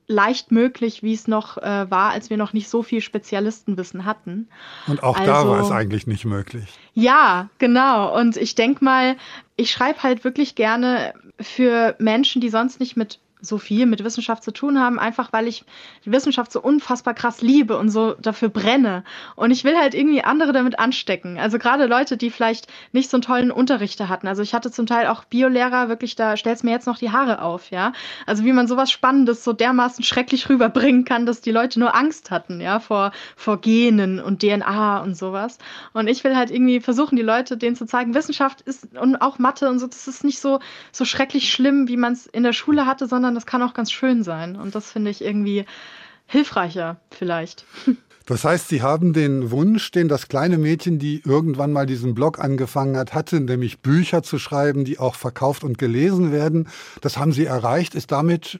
leicht möglich, wie es noch äh, war, als wir noch nicht so viel Spezialistenwissen hatten. Und auch also, da war es eigentlich nicht möglich. Ja, genau. Und ich denke mal, ich schreibe halt wirklich gerne für Menschen, die sonst nicht mit so viel mit Wissenschaft zu tun haben, einfach weil ich die Wissenschaft so unfassbar krass liebe und so dafür brenne. Und ich will halt irgendwie andere damit anstecken. Also gerade Leute, die vielleicht nicht so einen tollen Unterrichter hatten. Also ich hatte zum Teil auch Biolehrer, wirklich, da stellt mir jetzt noch die Haare auf, ja. Also wie man sowas Spannendes so dermaßen schrecklich rüberbringen kann, dass die Leute nur Angst hatten, ja, vor, vor Genen und DNA und sowas. Und ich will halt irgendwie versuchen, die Leute denen zu zeigen, Wissenschaft ist und auch Mathe und so, das ist nicht so, so schrecklich schlimm, wie man es in der Schule hatte, sondern das kann auch ganz schön sein. Und das finde ich irgendwie hilfreicher vielleicht. Das heißt, Sie haben den Wunsch, den das kleine Mädchen, die irgendwann mal diesen Blog angefangen hat, hatte, nämlich Bücher zu schreiben, die auch verkauft und gelesen werden. Das haben Sie erreicht. Ist damit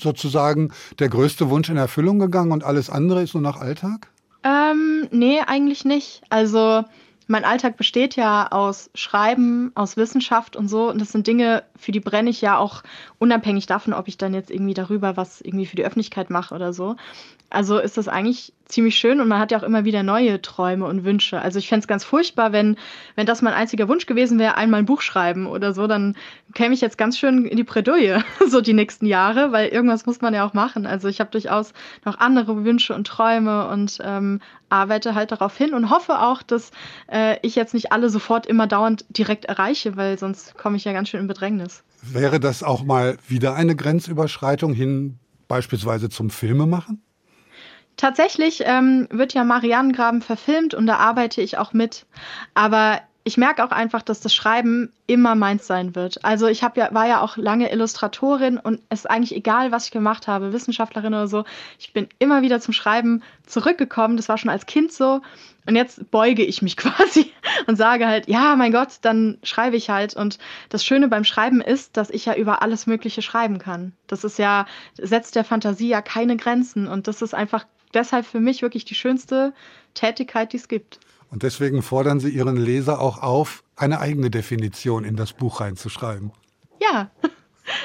sozusagen der größte Wunsch in Erfüllung gegangen und alles andere ist nur noch Alltag? Ähm, nee, eigentlich nicht. Also mein Alltag besteht ja aus Schreiben, aus Wissenschaft und so. Und das sind Dinge, für die brenne ich ja auch unabhängig davon, ob ich dann jetzt irgendwie darüber was irgendwie für die Öffentlichkeit mache oder so. Also ist das eigentlich ziemlich schön und man hat ja auch immer wieder neue Träume und Wünsche. Also ich fände es ganz furchtbar, wenn, wenn das mein einziger Wunsch gewesen wäre, einmal ein Buch schreiben oder so, dann käme ich jetzt ganz schön in die Bredouille, so die nächsten Jahre, weil irgendwas muss man ja auch machen. Also ich habe durchaus noch andere Wünsche und Träume und ähm, arbeite halt darauf hin und hoffe auch, dass äh, ich jetzt nicht alle sofort immer dauernd direkt erreiche, weil sonst komme ich ja ganz schön in Bedrängnis. Wäre das auch mal wieder eine Grenzüberschreitung hin beispielsweise zum Filmemachen? Tatsächlich ähm, wird ja Marianengraben verfilmt und da arbeite ich auch mit. Aber ich merke auch einfach, dass das Schreiben immer meins sein wird. Also ich ja, war ja auch lange Illustratorin und es ist eigentlich egal, was ich gemacht habe, Wissenschaftlerin oder so. Ich bin immer wieder zum Schreiben zurückgekommen. Das war schon als Kind so. Und jetzt beuge ich mich quasi und sage halt, ja, mein Gott, dann schreibe ich halt. Und das Schöne beim Schreiben ist, dass ich ja über alles Mögliche schreiben kann. Das ist ja, setzt der Fantasie ja keine Grenzen. Und das ist einfach deshalb für mich wirklich die schönste Tätigkeit, die es gibt. Und deswegen fordern Sie Ihren Leser auch auf, eine eigene Definition in das Buch reinzuschreiben. Ja,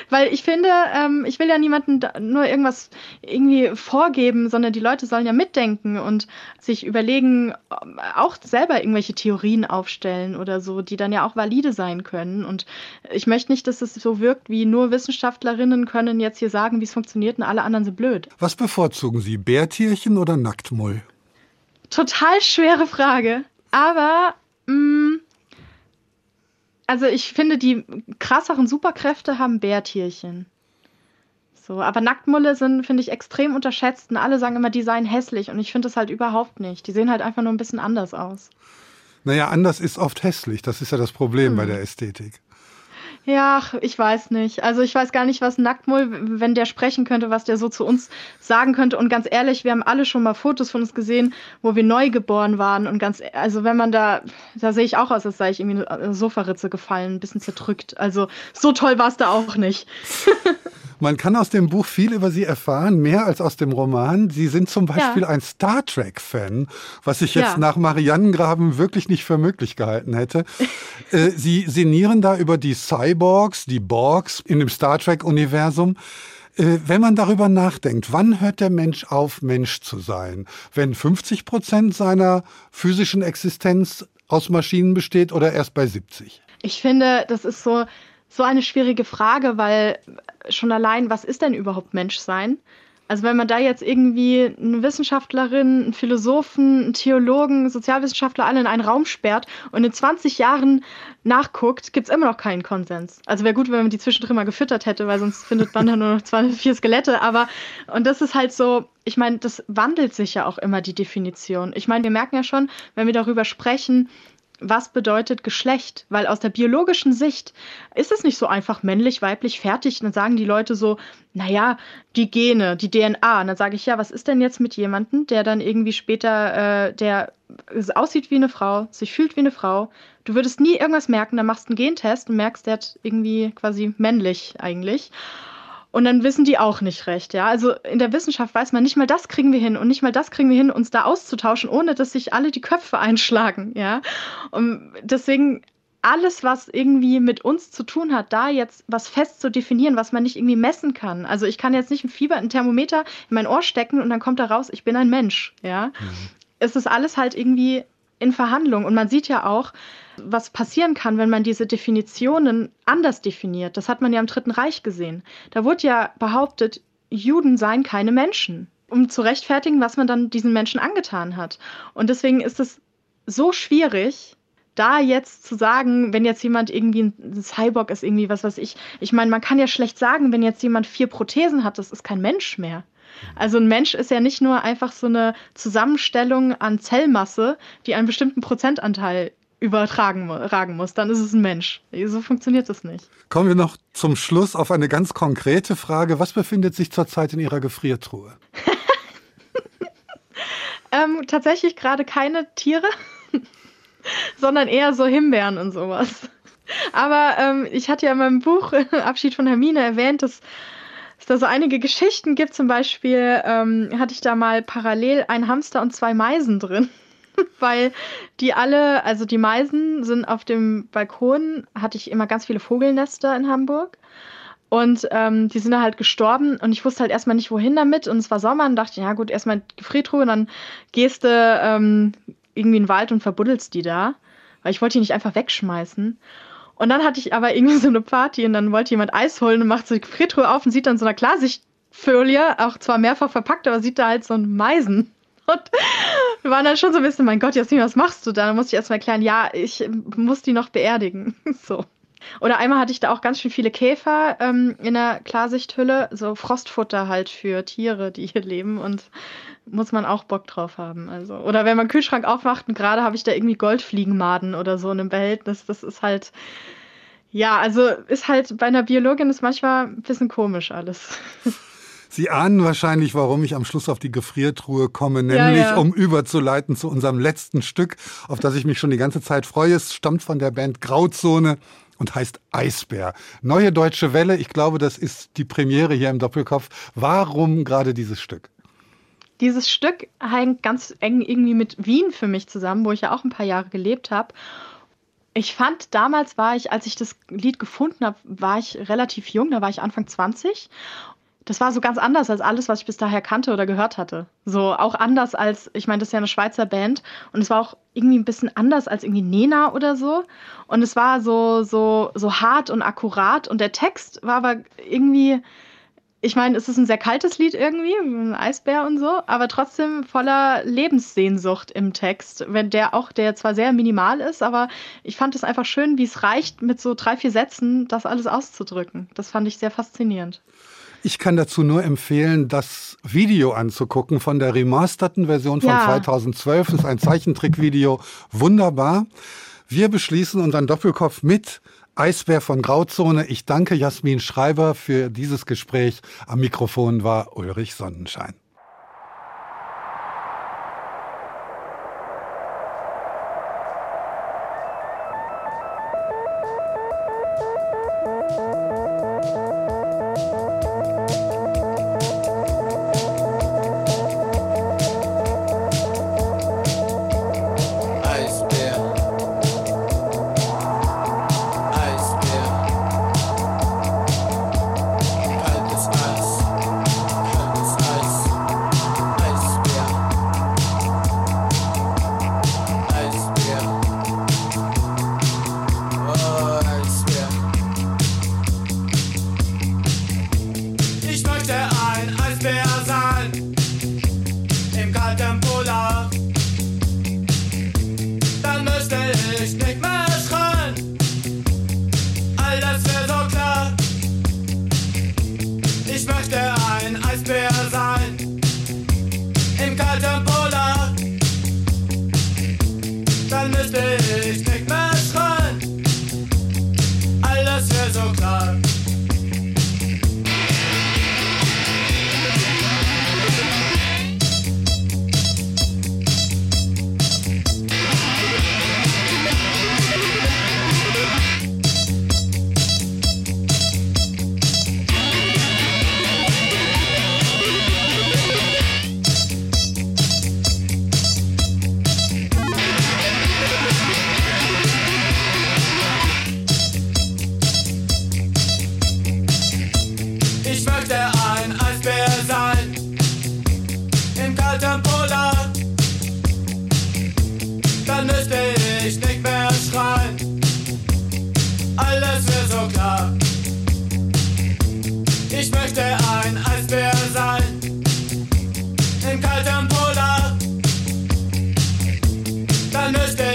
weil ich finde, ähm, ich will ja niemandem nur irgendwas irgendwie vorgeben, sondern die Leute sollen ja mitdenken und sich überlegen, auch selber irgendwelche Theorien aufstellen oder so, die dann ja auch valide sein können. Und ich möchte nicht, dass es so wirkt, wie nur Wissenschaftlerinnen können jetzt hier sagen, wie es funktioniert und alle anderen sind blöd. Was bevorzugen Sie, Bärtierchen oder Nacktmull? Total schwere Frage. Aber mh, mm, also ich finde, die krasseren Superkräfte haben Bärtierchen. So, aber Nacktmulle sind, finde ich, extrem unterschätzt und alle sagen immer, die seien hässlich und ich finde das halt überhaupt nicht. Die sehen halt einfach nur ein bisschen anders aus. Naja, anders ist oft hässlich. Das ist ja das Problem hm. bei der Ästhetik. Ja, ich weiß nicht. Also ich weiß gar nicht, was Nacktmull, wenn der sprechen könnte, was der so zu uns sagen könnte. Und ganz ehrlich, wir haben alle schon mal Fotos von uns gesehen, wo wir neu geboren waren. Und ganz, also wenn man da, da sehe ich auch aus, als sei ich irgendwie eine Sofaritze gefallen, ein bisschen zerdrückt. Also so toll war es da auch nicht. Man kann aus dem Buch viel über Sie erfahren, mehr als aus dem Roman. Sie sind zum Beispiel ja. ein Star Trek-Fan, was ich jetzt ja. nach Mariannengraben wirklich nicht für möglich gehalten hätte. Äh, Sie sinnieren da über die Cyborgs, die Borgs in dem Star Trek-Universum. Äh, wenn man darüber nachdenkt, wann hört der Mensch auf, Mensch zu sein? Wenn 50 Prozent seiner physischen Existenz aus Maschinen besteht oder erst bei 70? Ich finde, das ist so, so eine schwierige Frage, weil schon allein, was ist denn überhaupt Menschsein? Also wenn man da jetzt irgendwie eine Wissenschaftlerin, einen Philosophen, einen Theologen, Sozialwissenschaftler alle in einen Raum sperrt und in 20 Jahren nachguckt, gibt es immer noch keinen Konsens. Also wäre gut, wenn man die zwischendrin mal gefüttert hätte, weil sonst findet man da nur noch zwei, vier Skelette. Aber, und das ist halt so, ich meine, das wandelt sich ja auch immer die Definition. Ich meine, wir merken ja schon, wenn wir darüber sprechen, was bedeutet Geschlecht? Weil aus der biologischen Sicht ist es nicht so einfach männlich, weiblich, fertig. Und dann sagen die Leute so, naja, die Gene, die DNA. Und dann sage ich, ja, was ist denn jetzt mit jemandem, der dann irgendwie später, äh, der aussieht wie eine Frau, sich fühlt wie eine Frau. Du würdest nie irgendwas merken, dann machst du einen Gentest und merkst, der hat irgendwie quasi männlich eigentlich. Und dann wissen die auch nicht recht, ja. Also in der Wissenschaft weiß man, nicht mal das kriegen wir hin und nicht mal das kriegen wir hin, uns da auszutauschen, ohne dass sich alle die Köpfe einschlagen, ja. Und deswegen alles, was irgendwie mit uns zu tun hat, da jetzt was fest zu definieren, was man nicht irgendwie messen kann. Also ich kann jetzt nicht ein Fieber, ein Thermometer in mein Ohr stecken und dann kommt da raus, ich bin ein Mensch, ja. Mhm. Es ist alles halt irgendwie in Verhandlung und man sieht ja auch, was passieren kann, wenn man diese Definitionen anders definiert. Das hat man ja im Dritten Reich gesehen. Da wurde ja behauptet, Juden seien keine Menschen, um zu rechtfertigen, was man dann diesen Menschen angetan hat. Und deswegen ist es so schwierig, da jetzt zu sagen, wenn jetzt jemand irgendwie ein Cyborg ist, irgendwie was weiß ich. Ich meine, man kann ja schlecht sagen, wenn jetzt jemand vier Prothesen hat, das ist kein Mensch mehr. Also ein Mensch ist ja nicht nur einfach so eine Zusammenstellung an Zellmasse, die einen bestimmten Prozentanteil übertragen ragen muss, dann ist es ein Mensch. So funktioniert das nicht. Kommen wir noch zum Schluss auf eine ganz konkrete Frage. Was befindet sich zurzeit in Ihrer Gefriertruhe? ähm, tatsächlich gerade keine Tiere, sondern eher so Himbeeren und sowas. Aber ähm, ich hatte ja in meinem Buch Abschied von Hermine erwähnt, dass es da so einige Geschichten gibt. Zum Beispiel ähm, hatte ich da mal parallel einen Hamster und zwei Meisen drin. weil die alle, also die Meisen sind auf dem Balkon, hatte ich immer ganz viele Vogelnester in Hamburg. Und ähm, die sind da halt gestorben und ich wusste halt erstmal nicht, wohin damit. Und es war Sommer und dachte, ja gut, erstmal Gefriertruhe und dann gehst du ähm, irgendwie in den Wald und verbuddelst die da. Weil ich wollte die nicht einfach wegschmeißen. Und dann hatte ich aber irgendwie so eine Party und dann wollte jemand Eis holen und macht so die Gefriertruhe auf und sieht dann so eine Klarsichtfolie, auch zwar mehrfach verpackt, aber sieht da halt so ein Meisen. Und wir waren dann schon so ein bisschen, mein Gott, Jasmin, was machst du da? Dann musste ich erstmal erklären, ja, ich muss die noch beerdigen. So. Oder einmal hatte ich da auch ganz schön viele Käfer ähm, in der Klarsichthülle, so Frostfutter halt für Tiere, die hier leben und muss man auch Bock drauf haben. Also. Oder wenn man Kühlschrank aufmacht und gerade habe ich da irgendwie Goldfliegenmaden oder so in einem Behältnis, das ist halt, ja, also ist halt bei einer Biologin ist manchmal ein bisschen komisch alles. Sie ahnen wahrscheinlich, warum ich am Schluss auf die Gefriertruhe komme, nämlich ja, ja. um überzuleiten zu unserem letzten Stück, auf das ich mich schon die ganze Zeit freue. Es stammt von der Band Grauzone und heißt Eisbär. Neue deutsche Welle, ich glaube, das ist die Premiere hier im Doppelkopf. Warum gerade dieses Stück? Dieses Stück hängt ganz eng irgendwie mit Wien für mich zusammen, wo ich ja auch ein paar Jahre gelebt habe. Ich fand, damals war ich, als ich das Lied gefunden habe, war ich relativ jung, da war ich Anfang 20 das war so ganz anders als alles, was ich bis daher kannte oder gehört hatte. So auch anders als, ich meine, das ist ja eine Schweizer Band und es war auch irgendwie ein bisschen anders als irgendwie Nena oder so. Und es war so, so, so hart und akkurat und der Text war aber irgendwie, ich meine, es ist ein sehr kaltes Lied irgendwie, ein Eisbär und so, aber trotzdem voller Lebenssehnsucht im Text, wenn der auch, der zwar sehr minimal ist, aber ich fand es einfach schön, wie es reicht, mit so drei, vier Sätzen das alles auszudrücken. Das fand ich sehr faszinierend. Ich kann dazu nur empfehlen, das Video anzugucken von der remasterten Version von ja. 2012. Das ist ein Zeichentrickvideo. Wunderbar. Wir beschließen unseren Doppelkopf mit Eisbär von Grauzone. Ich danke Jasmin Schreiber für dieses Gespräch. Am Mikrofon war Ulrich Sonnenschein. Alles